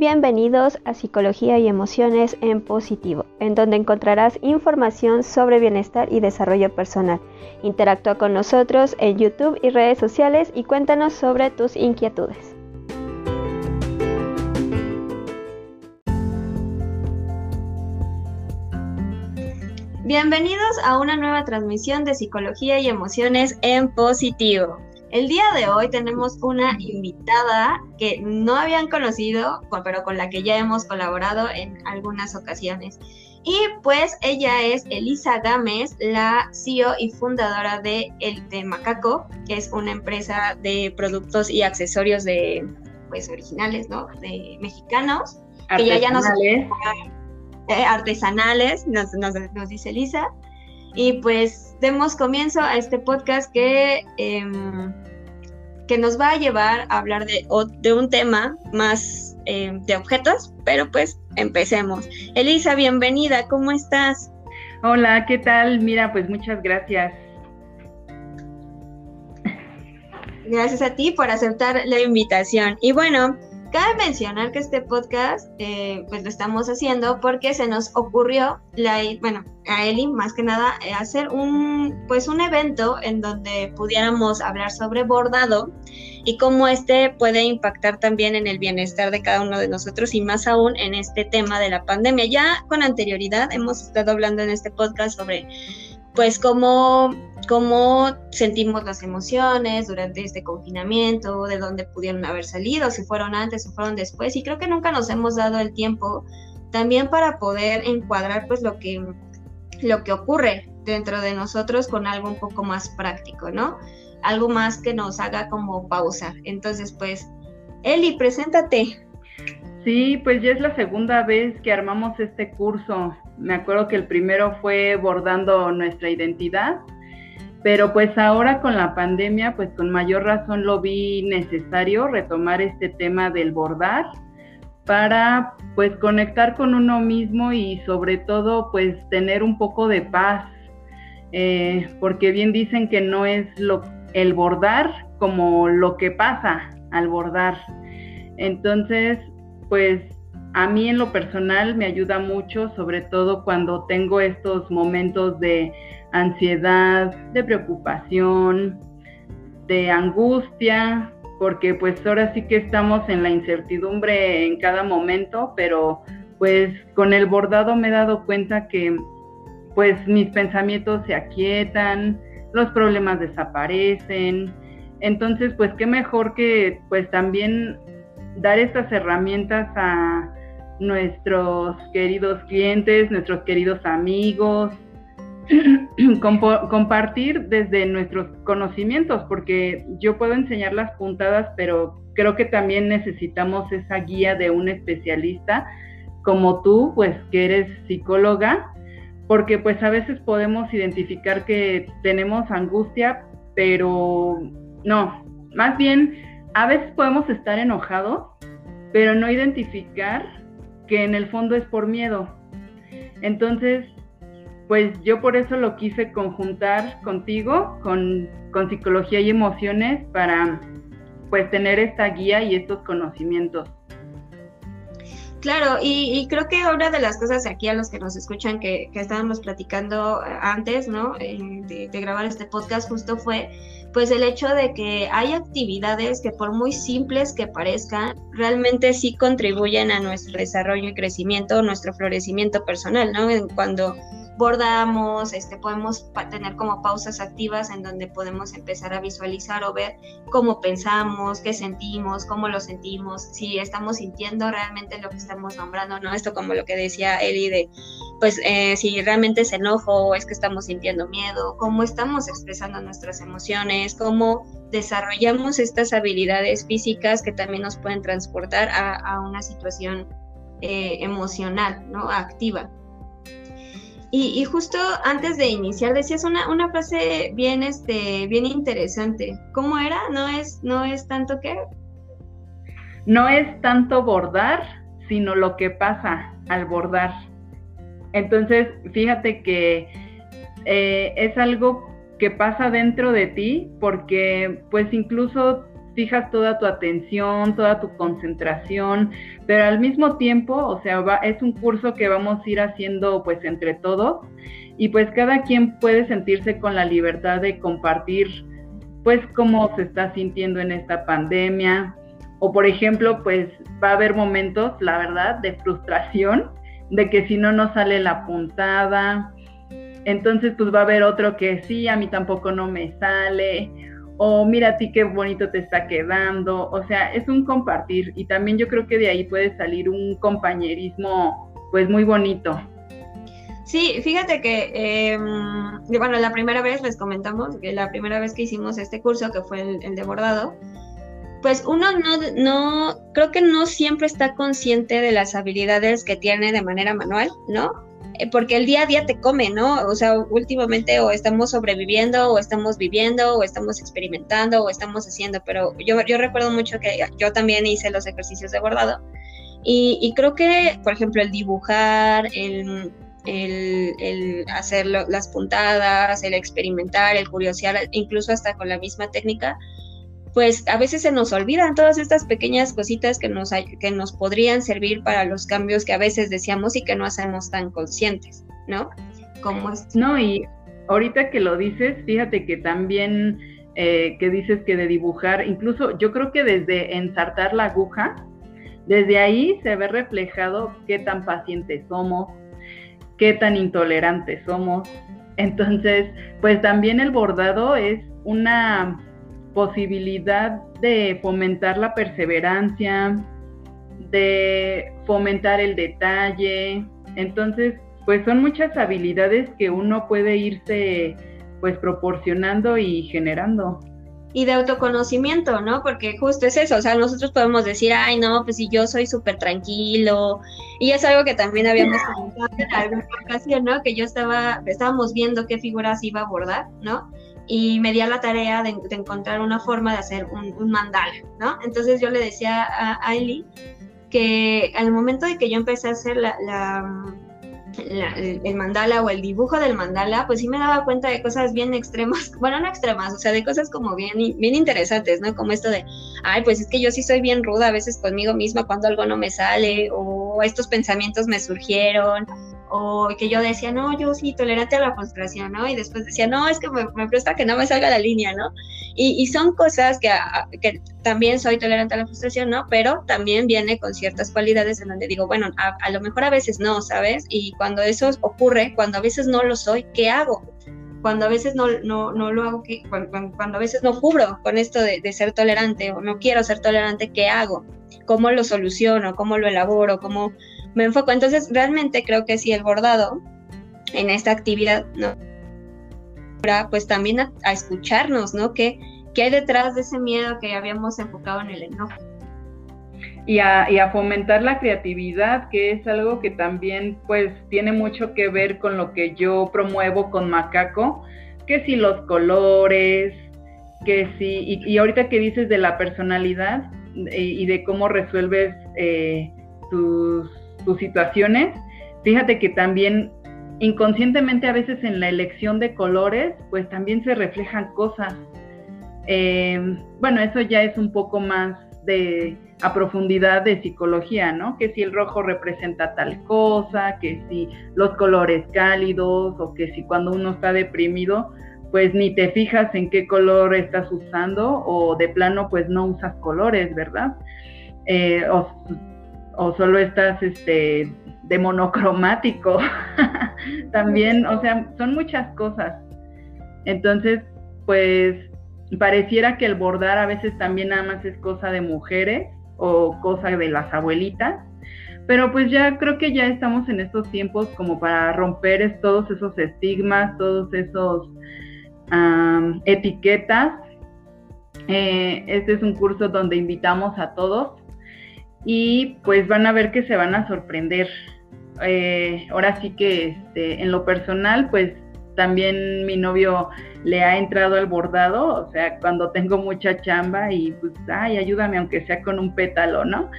bienvenidos a Psicología y Emociones en Positivo, en donde encontrarás información sobre bienestar y desarrollo personal. Interactúa con nosotros en YouTube y redes sociales y cuéntanos sobre tus inquietudes. Bienvenidos a una nueva transmisión de Psicología y Emociones en Positivo. El día de hoy tenemos una invitada que no habían conocido, pero con la que ya hemos colaborado en algunas ocasiones. Y pues ella es Elisa Gámez, la CEO y fundadora de El de Macaco, que es una empresa de productos y accesorios de pues originales, ¿no? De mexicanos. Que ya, ya nos eh, artesanales, nos, nos dice Elisa. Y pues demos comienzo a este podcast que, em, que nos va a llevar a hablar de, de un tema más em, de objetos, pero pues empecemos. Elisa, bienvenida, ¿cómo estás? Hola, ¿qué tal? Mira, pues muchas gracias. Gracias a ti por aceptar la invitación. Y bueno, Cabe mencionar que este podcast eh, pues lo estamos haciendo porque se nos ocurrió, la, bueno, a Eli más que nada, eh, hacer un, pues un evento en donde pudiéramos hablar sobre bordado y cómo este puede impactar también en el bienestar de cada uno de nosotros y más aún en este tema de la pandemia. Ya con anterioridad hemos estado hablando en este podcast sobre pues cómo, cómo sentimos las emociones durante este confinamiento, de dónde pudieron haber salido, si fueron antes o fueron después. Y creo que nunca nos hemos dado el tiempo también para poder encuadrar pues lo que, lo que ocurre dentro de nosotros con algo un poco más práctico, ¿no? Algo más que nos haga como pausar. Entonces, pues, Eli, preséntate. Sí, pues ya es la segunda vez que armamos este curso. Me acuerdo que el primero fue bordando nuestra identidad, pero pues ahora con la pandemia, pues con mayor razón lo vi necesario retomar este tema del bordar para pues conectar con uno mismo y sobre todo pues tener un poco de paz, eh, porque bien dicen que no es lo, el bordar como lo que pasa al bordar. Entonces, pues a mí en lo personal me ayuda mucho, sobre todo cuando tengo estos momentos de ansiedad, de preocupación, de angustia, porque pues ahora sí que estamos en la incertidumbre en cada momento, pero pues con el bordado me he dado cuenta que pues mis pensamientos se aquietan, los problemas desaparecen. Entonces, pues qué mejor que pues también dar estas herramientas a nuestros queridos clientes, nuestros queridos amigos, compartir desde nuestros conocimientos, porque yo puedo enseñar las puntadas, pero creo que también necesitamos esa guía de un especialista como tú, pues que eres psicóloga, porque pues a veces podemos identificar que tenemos angustia, pero no, más bien a veces podemos estar enojados, pero no identificar que en el fondo es por miedo. Entonces, pues yo por eso lo quise conjuntar contigo, con, psicología y emociones, para pues tener esta guía y estos conocimientos. Claro, y, creo que una de las cosas aquí a los que nos escuchan que, estábamos platicando antes, ¿no? de, grabar este podcast justo fue pues el hecho de que hay actividades que por muy simples que parezcan, realmente sí contribuyen a nuestro desarrollo y crecimiento, nuestro florecimiento personal, ¿no? Cuando bordamos, este, podemos tener como pausas activas en donde podemos empezar a visualizar o ver cómo pensamos, qué sentimos, cómo lo sentimos, si estamos sintiendo realmente lo que estamos nombrando, ¿no? Esto como lo que decía Eli de, pues, eh, si realmente es enojo es que estamos sintiendo miedo, cómo estamos expresando nuestras emociones, cómo desarrollamos estas habilidades físicas que también nos pueden transportar a, una situación eh, emocional, ¿no? Activa. Y, justo antes de iniciar decías una, una frase bien, este, bien interesante. ¿Cómo era? No es, no es tanto que. No es tanto bordar, sino lo que pasa al bordar. Entonces, fíjate que eh, es algo que pasa dentro de ti, porque pues incluso fijas toda tu atención, toda tu concentración, pero al mismo tiempo, o sea, es un curso que vamos a ir haciendo pues entre todos y pues cada quien puede sentirse con la libertad de compartir pues cómo se está sintiendo en esta pandemia o por ejemplo pues va a haber momentos, la verdad, de frustración de que si no nos sale la puntada, entonces pues va a haber otro que sí, a mí tampoco no me sale, o mira a ti qué bonito te está quedando, o sea, es un compartir y también yo creo que de ahí puede salir un compañerismo pues muy bonito. Sí, fíjate que, em, bueno, la primera vez les comentamos que la primera vez que hicimos este curso, que fue el, el de bordado, pues uno no, no, creo que no siempre está consciente de las habilidades que tiene de manera manual, ¿no? Eh, porque el día a día te come, ¿no? O sea, últimamente o estamos sobreviviendo, o estamos viviendo, o estamos experimentando, o estamos haciendo, pero yo, yo recuerdo mucho que yo también hice los ejercicios de bordado. Y, creo que, por ejemplo, el dibujar, el, el, el hacer las puntadas, el experimentar, el curiosear, incluso hasta con la misma técnica, pues a veces se nos olvidan todas estas pequeñas cositas que nos, que nos podrían servir para los cambios que a veces decíamos y que no hacemos tan conscientes, ¿no? Como No, y ahorita que lo dices, fíjate que también eh, que dices que de dibujar, incluso yo creo que desde ensartar la aguja, desde ahí se ve reflejado qué tan pacientes somos, qué tan intolerantes somos. Entonces, pues también el bordado es una posibilidad de fomentar la perseverancia, de fomentar el detalle. Entonces, pues son muchas habilidades que uno puede irse pues proporcionando y generando. Y de autoconocimiento, ¿no? Porque justo es eso, o sea, nosotros podemos decir, ay, no, pues si yo soy súper tranquilo, y es algo que también habíamos comentado en alguna ocasión, ¿no? Que yo estaba, estábamos viendo qué figuras iba a abordar, ¿no? Y me di a la tarea de, encontrar una forma de hacer un, mandala, ¿no? Entonces yo le decía a Ailey que al momento de que yo empecé a hacer la, el mandala o el dibujo del mandala, pues sí me daba cuenta de cosas bien extremas, bueno, no extremas, o sea, de cosas como bien, bien interesantes, ¿no? Como esto de, ay, pues es que yo sí soy bien ruda a veces conmigo misma cuando algo no me sale, o estos pensamientos me surgieron, o que yo decía, no, yo sí, tolerante a la frustración, ¿no? Y después decía, no, es que me, presta que no me salga la línea, ¿no? Y, son cosas que, que, también soy tolerante a la frustración, ¿no? Pero también viene con ciertas cualidades en donde digo, bueno, a, lo mejor a veces no, ¿sabes? Y cuando eso ocurre, cuando a veces no lo soy, ¿qué hago? Cuando a veces no, no, no lo hago, cuando, cuando, a veces no cubro con esto de, de ser tolerante o no quiero ser tolerante, ¿qué hago? ¿Cómo lo soluciono? ¿Cómo lo elaboro? ¿Cómo me enfoco. Entonces, realmente creo que si el bordado en esta actividad, ¿no? Pues también a, escucharnos, ¿no? ¿Qué, ¿Qué, hay detrás de ese miedo que habíamos enfocado en el enojo? Y a, y a, fomentar la creatividad, que es algo que también pues tiene mucho que ver con lo que yo promuevo con Macaco, que si los colores, que si, y, ahorita que dices de la personalidad y, de cómo resuelves eh, tus situaciones, fíjate que también inconscientemente a veces en la elección de colores, pues también se reflejan cosas. Em, bueno, eso ya es un poco más de a profundidad de psicología, ¿no? Que si el rojo representa tal cosa, que si los colores cálidos o que si cuando uno está deprimido, pues ni te fijas en qué color estás usando o de plano pues no usas colores, ¿verdad? Eh, o o solo estás este, de monocromático. También, o sea, son muchas cosas. Entonces, pues pareciera que el bordar a veces también nada más es cosa de mujeres o cosa de las abuelitas, pero pues ya creo que ya estamos en estos tiempos como para romper todos esos estigmas, todos esos etiquetas. Eh, este es un curso donde invitamos a todos y pues van a ver que se van a sorprender. Eh, ahora sí que este, en lo personal, pues también mi novio le ha entrado al bordado, o sea, cuando tengo mucha chamba y pues, ay, ayúdame aunque sea con un pétalo, ¿no?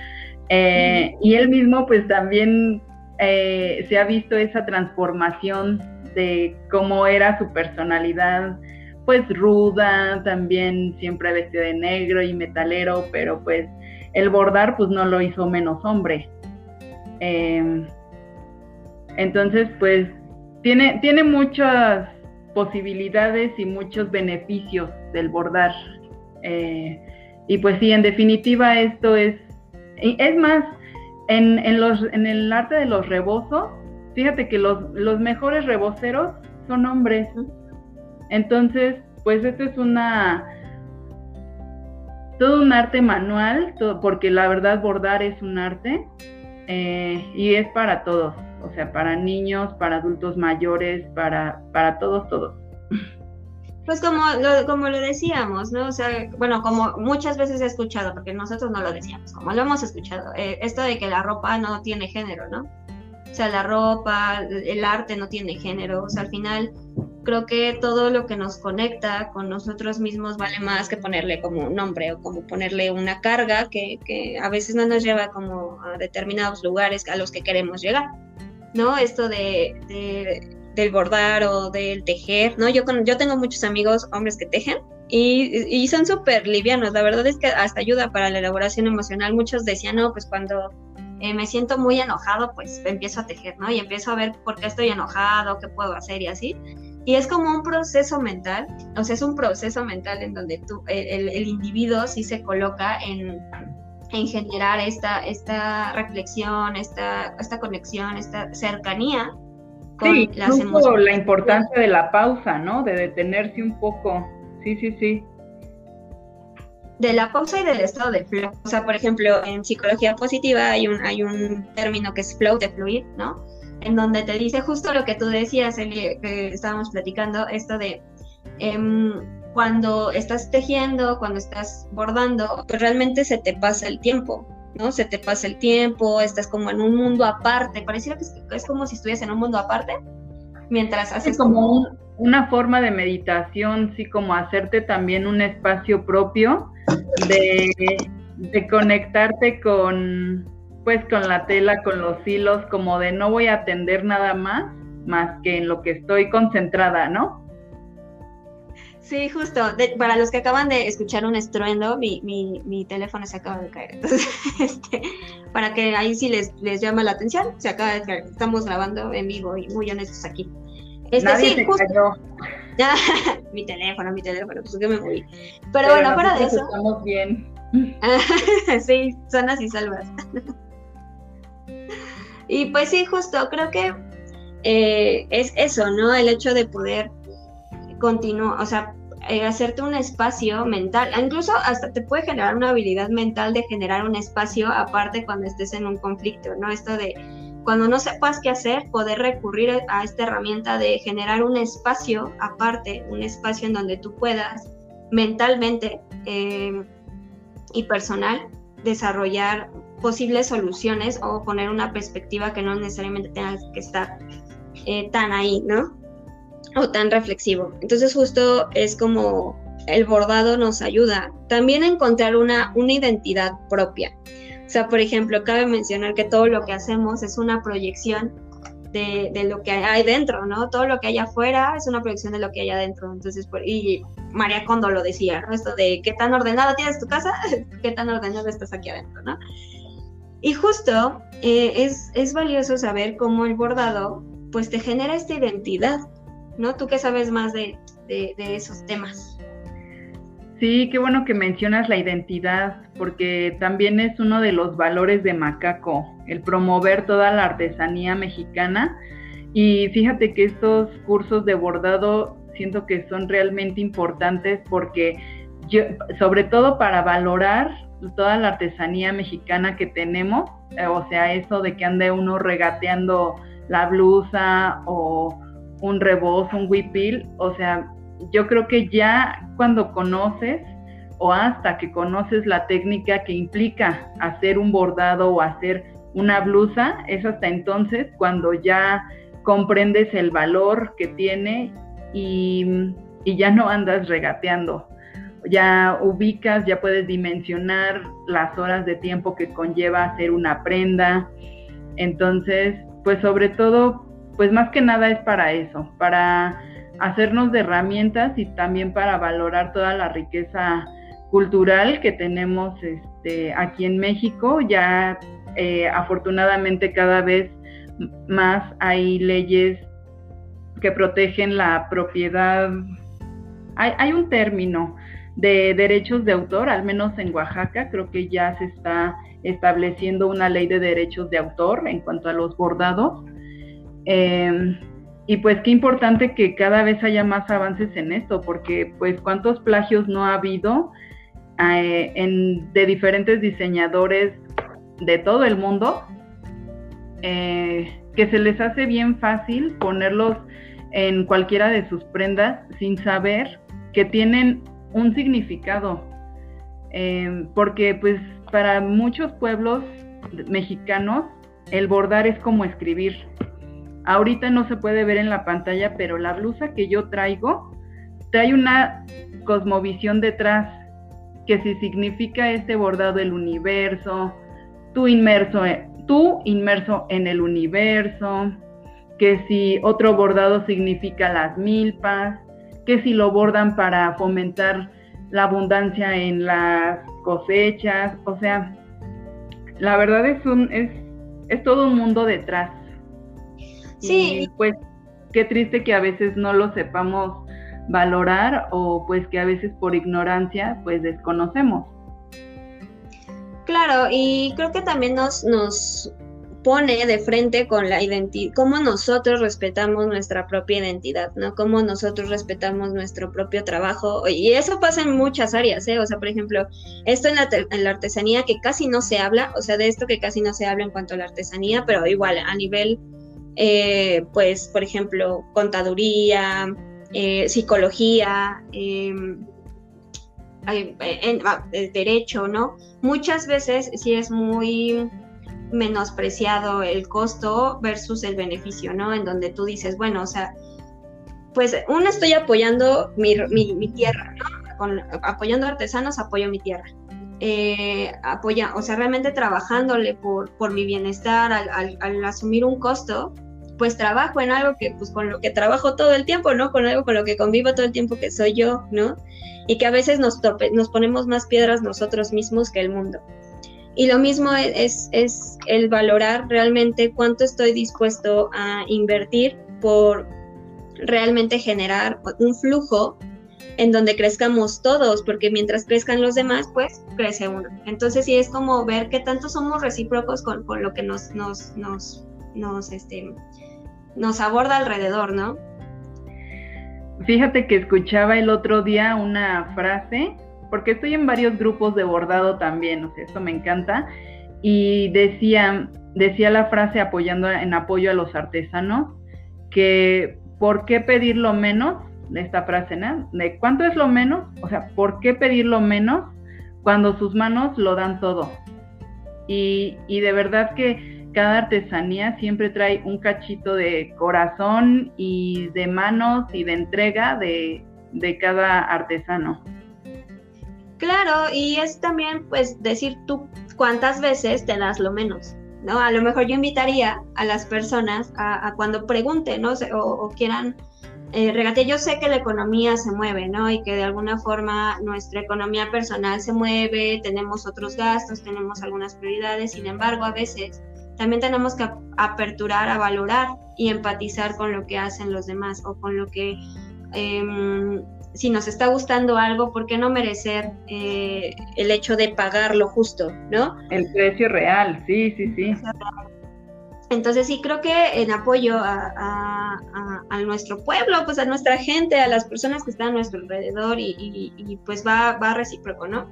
Eh, y él mismo pues también eh, se ha visto esa transformación de cómo era su personalidad pues ruda, también siempre vestido de negro y metalero, pero pues el bordar pues no lo hizo menos hombre. Em, entonces pues tiene, tiene muchas posibilidades y muchos beneficios del bordar. Eh, y pues sí, en definitiva esto es, es más, en, en, los, en el arte de los rebozos, fíjate que los, los mejores reboceros son hombres. Entonces, pues esto es una, todo un arte manual, porque la verdad bordar es un arte eh, y es para todos, o sea, para niños, para adultos mayores, para, para todos, todos. Pues como lo, como lo decíamos, ¿no? O sea, bueno, como muchas veces he escuchado, porque nosotros no lo decíamos, como lo hemos escuchado, eh, esto de que la ropa no tiene género, ¿no? O sea, la ropa, el arte no tiene género, o sea, al final creo que todo lo que nos conecta con nosotros mismos vale más que ponerle como un nombre o como ponerle una carga que, que a veces no nos lleva como a determinados lugares a los que queremos llegar, ¿no? Esto de, de del bordar o del tejer, ¿no? Yo, con, yo tengo muchos amigos hombres que tejen y, y son súper livianos, la verdad es que hasta ayuda para la elaboración emocional. Muchos decían, no, pues cuando eh, me siento muy enojado, pues empiezo a tejer, ¿no? Y empiezo a ver por qué estoy enojado, qué puedo hacer y así. Y es como un proceso mental, o sea, es un proceso mental en donde tú, el, el individuo sí se coloca en, en generar esta, esta reflexión, esta, esta conexión, esta cercanía con sí, las emociones. La importancia de la pausa, ¿no? De detenerse un poco. Sí, sí, sí. De la pausa y del estado de flow. O sea, por ejemplo, en psicología positiva hay un, hay un término que es flow de fluir, ¿no? En donde te dice justo lo que tú decías, Eli, que estábamos platicando, esto de em, cuando estás tejiendo, cuando estás bordando, pues realmente se te pasa el tiempo, ¿no? Se te pasa el tiempo, estás como en un mundo aparte, pareciera que es, como si estuvieras en un mundo aparte, mientras haces como, una forma de meditación, sí, como hacerte también un espacio propio de, de conectarte con pues con la tela, con los hilos, como de no voy a atender nada más, más que en lo que estoy concentrada, ¿no? Sí, justo. para los que acaban de escuchar un estruendo, mi, mi, mi, teléfono se acaba de caer. Entonces, este, para que ahí sí les, les llama la atención, se acaba de caer. Estamos grabando en vivo y muy honestos aquí. Este, Nadie sí, justo. Ya, mi teléfono, mi teléfono, pues que me moví. Pero, bueno, fuera de eso. Estamos bien. sí, zonas y salvas. Y pues sí, justo, creo que eh, es eso, ¿no? El hecho de poder continuar, o sea, eh, hacerte un espacio mental, incluso hasta te puede generar una habilidad mental de generar un espacio aparte cuando estés en un conflicto, ¿no? Esto de cuando no sepas qué hacer, poder recurrir a esta herramienta de generar un espacio aparte, un espacio en donde tú puedas mentalmente eh, y personal desarrollar posibles soluciones o poner una perspectiva que no necesariamente tenga que estar eh, tan ahí, ¿no? O tan reflexivo. Entonces justo es como el bordado nos ayuda también a encontrar una, una identidad propia. O sea, por ejemplo, cabe mencionar que todo lo que hacemos es una proyección de, lo que hay dentro, ¿no? Todo lo que hay afuera es una proyección de lo que hay adentro. Entonces, por, y María Kondo lo decía, ¿no? Esto de qué tan ordenada tienes tu casa, qué tan ordenada estás aquí adentro, ¿no? Y justo eh, es, es valioso saber cómo el bordado pues te genera esta identidad, ¿no? Tú que sabes más de, de, esos temas. Sí, qué bueno que mencionas la identidad, porque también es uno de los valores de Macaco, el promover toda la artesanía mexicana. Y fíjate que estos cursos de bordado siento que son realmente importantes porque yo, sobre todo para valorar toda la artesanía mexicana que tenemos, eh, o sea, eso de que ande uno regateando la blusa o un rebozo, un huipil, o sea, yo creo que ya cuando conoces o hasta que conoces la técnica que implica hacer un bordado o hacer una blusa, es hasta entonces cuando ya comprendes el valor que tiene y, y ya no andas regateando ya ubicas, ya puedes dimensionar las horas de tiempo que conlleva hacer una prenda. Entonces, pues sobre todo, pues más que nada es para eso, para hacernos de herramientas y también para valorar toda la riqueza cultural que tenemos este, aquí en México. Ya eh, afortunadamente cada vez más hay leyes que protegen la propiedad. Hay, hay, un término de derechos de autor, al menos en Oaxaca, creo que ya se está estableciendo una ley de derechos de autor en cuanto a los bordados. Em, y pues qué importante que cada vez haya más avances en esto, porque pues cuántos plagios no ha habido eh, de diferentes diseñadores de todo el mundo, eh, que se les hace bien fácil ponerlos en cualquiera de sus prendas sin saber que tienen un significado. Em, porque pues para muchos pueblos mexicanos el bordar es como escribir. Ahorita no se puede ver en la pantalla, pero la blusa que yo traigo trae una cosmovisión detrás, que si significa este bordado el universo, tú inmerso, tú inmerso en el universo, que si otro bordado significa las milpas, que si lo bordan para fomentar la abundancia en las cosechas, o sea, la verdad es un es, es todo un mundo detrás. Sí. Y pues qué triste que a veces no lo sepamos valorar o pues que a veces por ignorancia pues desconocemos. Claro, y creo que también nos, nos pone de frente con la identidad, cómo nosotros respetamos nuestra propia identidad, ¿no? Cómo nosotros respetamos nuestro propio trabajo. Y eso pasa en muchas áreas, ¿eh? O sea, por ejemplo, esto en la, en la artesanía que casi no se habla, o sea, de esto que casi no se habla en cuanto a la artesanía, pero igual a nivel eh, pues, por ejemplo, contaduría, eh, psicología, em, ah, derecho, ¿no? Muchas veces sí es muy menospreciado el costo versus el beneficio, ¿no? En donde tú dices, bueno, o sea, pues uno estoy apoyando mi, tierra, ¿no? apoyando artesanos, apoyo mi tierra. Eh, apoya, o sea, realmente trabajándole por, por mi bienestar, al, asumir un costo, pues trabajo en algo que, pues con lo que trabajo todo el tiempo, ¿no? Con algo con lo que convivo todo el tiempo que soy yo, ¿no? Y que a veces nos, nos ponemos más piedras nosotros mismos que el mundo. Y lo mismo es, es el valorar realmente cuánto estoy dispuesto a invertir por realmente generar un flujo en donde crezcamos todos, porque mientras crezcan los demás, pues crece uno. Entonces sí es como ver qué tanto somos recíprocos con, lo que nos, nos, nos, nos, este, nos aborda alrededor, ¿no? Fíjate que escuchaba el otro día una frase, porque estoy en varios grupos de bordado también, o sea, esto me encanta, y decía, decía la frase apoyando en apoyo a los artesanos, que ¿por qué pedir lo menos esta frase, ¿no? De cuánto es lo menos, o sea, ¿por qué pedir lo menos cuando sus manos lo dan todo? Y, de verdad que cada artesanía siempre trae un cachito de corazón y de manos y de entrega de, de cada artesano. Claro, y es también pues decir tú cuántas veces te das lo menos, ¿no? A lo mejor yo invitaría a las personas a, cuando pregunten, ¿no? O, o quieran eh, regate, yo sé que la economía se mueve, ¿no? Y que de alguna forma nuestra economía personal se mueve, tenemos otros gastos, tenemos algunas prioridades, sin embargo, a veces también tenemos que aperturar a valorar y empatizar con lo que hacen los demás o con lo que, em, si nos está gustando algo, ¿por qué no merecer eh, el hecho de pagar lo justo, ¿no? El precio real, sí, sí, sí. Entonces sí creo que en apoyo a, nuestro pueblo, pues a nuestra gente, a las personas que están a nuestro alrededor y, pues va, va recíproco, ¿no?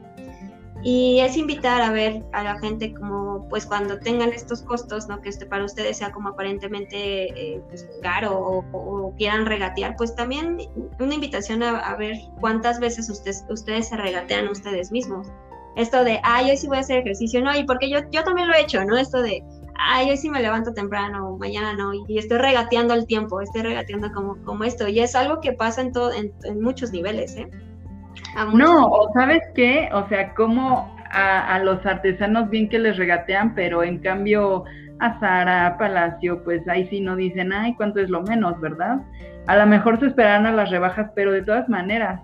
Y es invitar a ver a la gente como, pues cuando tengan estos costos, ¿no? Que este para ustedes sea como aparentemente eh, pues, caro o, quieran regatear, pues también una invitación a, ver cuántas veces ustedes, ustedes se regatean ustedes mismos. Esto de, ay, hoy sí voy a hacer ejercicio, no, y porque yo, yo también lo he hecho, ¿no? Esto de, ay, hoy sí me levanto temprano, mañana no, y estoy regateando el tiempo, estoy regateando como, como esto, y es algo que pasa en, todo, en, muchos niveles, ¿eh? No, o sabes qué, o sea, como a, a, los artesanos bien que les regatean, pero en cambio a Sara, a Palacio, pues ahí sí no dicen, ay, ¿cuánto es lo menos, verdad? A lo mejor se esperan a las rebajas, pero de todas maneras,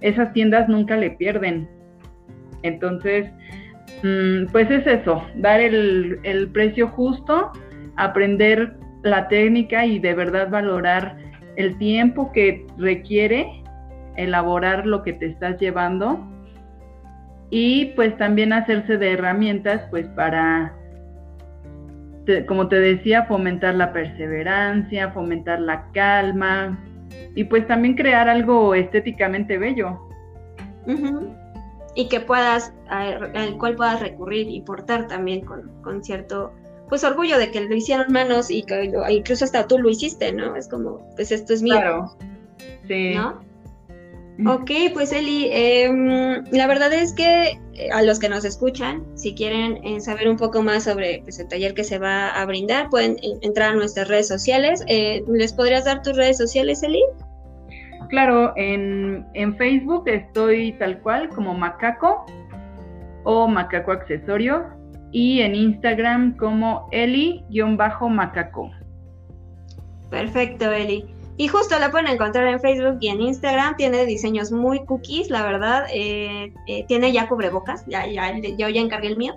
esas tiendas nunca le pierden. Entonces, pues es eso, dar el, el precio justo, aprender la técnica y de verdad valorar el tiempo que requiere elaborar lo que te estás llevando y pues también hacerse de herramientas pues para como te decía fomentar la perseverancia fomentar la calma y pues también crear algo estéticamente bello y que puedas al cual puedas recurrir y portar también con, con cierto pues orgullo de que lo hicieron manos y que incluso hasta tú lo hiciste, ¿no? Es como, pues esto es mío. Claro. Sí. ¿No? Ok, pues Eli, em, la verdad es que eh, a los que nos escuchan, si quieren eh, saber un poco más sobre pues, el taller que se va a brindar, pueden eh, entrar a nuestras redes sociales. ¿Les podrías dar tus redes sociales, Eli? Claro, en, en Facebook estoy tal cual como Macaco o Macaco Accesorios y en Instagram como Eli-Macaco. Perfecto, Eli. Y justo la pueden encontrar en Facebook y en Instagram. Tiene diseños muy cookies, la verdad. Eh, eh, tiene ya cubrebocas. Ya, ya, ya encargué el mío.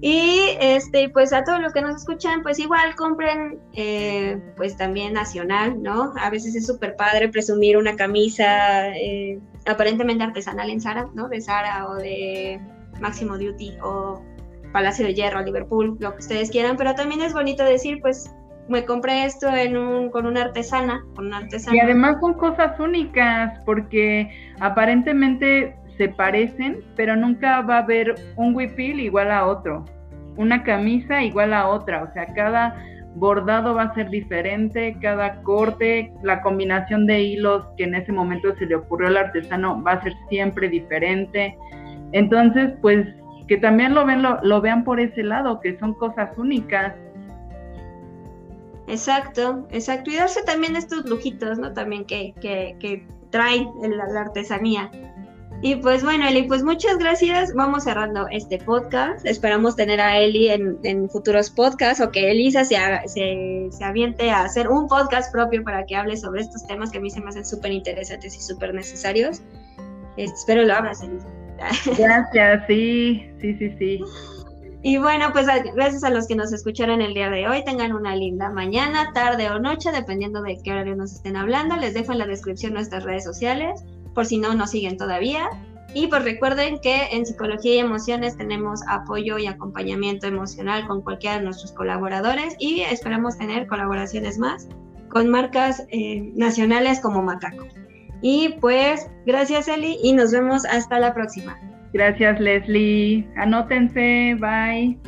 Y este, pues a todos los que nos escuchan, pues igual compren, eh, pues también nacional, ¿no? A veces es súper padre presumir una camisa aparentemente artesanal en Sara, ¿no? De Sara o de Máximo Duty o Palacio de Hierro, Liverpool, lo que ustedes quieran, pero también es bonito decir, pues me compré esto en un, con una artesana, con una artesana. Y además son cosas únicas, porque aparentemente se parecen, pero nunca va a haber un huipil igual a otro, una camisa igual a otra, o sea, cada bordado va a ser diferente, cada corte, la combinación de hilos que en ese momento se le ocurrió al artesano va a ser siempre diferente. Entonces, pues que también lo, ven, lo, vean por ese lado, que son cosas únicas. Exacto, exacto. Y darse también estos lujitos, ¿no? También que, que, que traen la, artesanía. Y pues bueno, Eli, pues muchas gracias. Vamos cerrando este podcast. Esperamos tener a Eli en, futuros podcasts o que Elisa se, se, se, aviente a hacer un podcast propio para que hable sobre estos temas que a mí se me hacen súper interesantes y súper necesarios. espero lo hagas, Elisa. Gracias, sí, sí, sí, sí. Y bueno, pues gracias a los que nos escucharon el día de hoy. Tengan una linda mañana, tarde o noche, dependiendo de qué horario nos estén hablando. Les dejo en la descripción nuestras redes sociales, por si no nos siguen todavía. Y pues recuerden que en Psicología y Emociones tenemos apoyo y acompañamiento emocional con cualquiera de nuestros colaboradores y esperamos tener colaboraciones más con marcas eh, nacionales como Macaco. Y pues, gracias Eli y nos vemos hasta la próxima. Gracias Leslie. Anótense. Bye.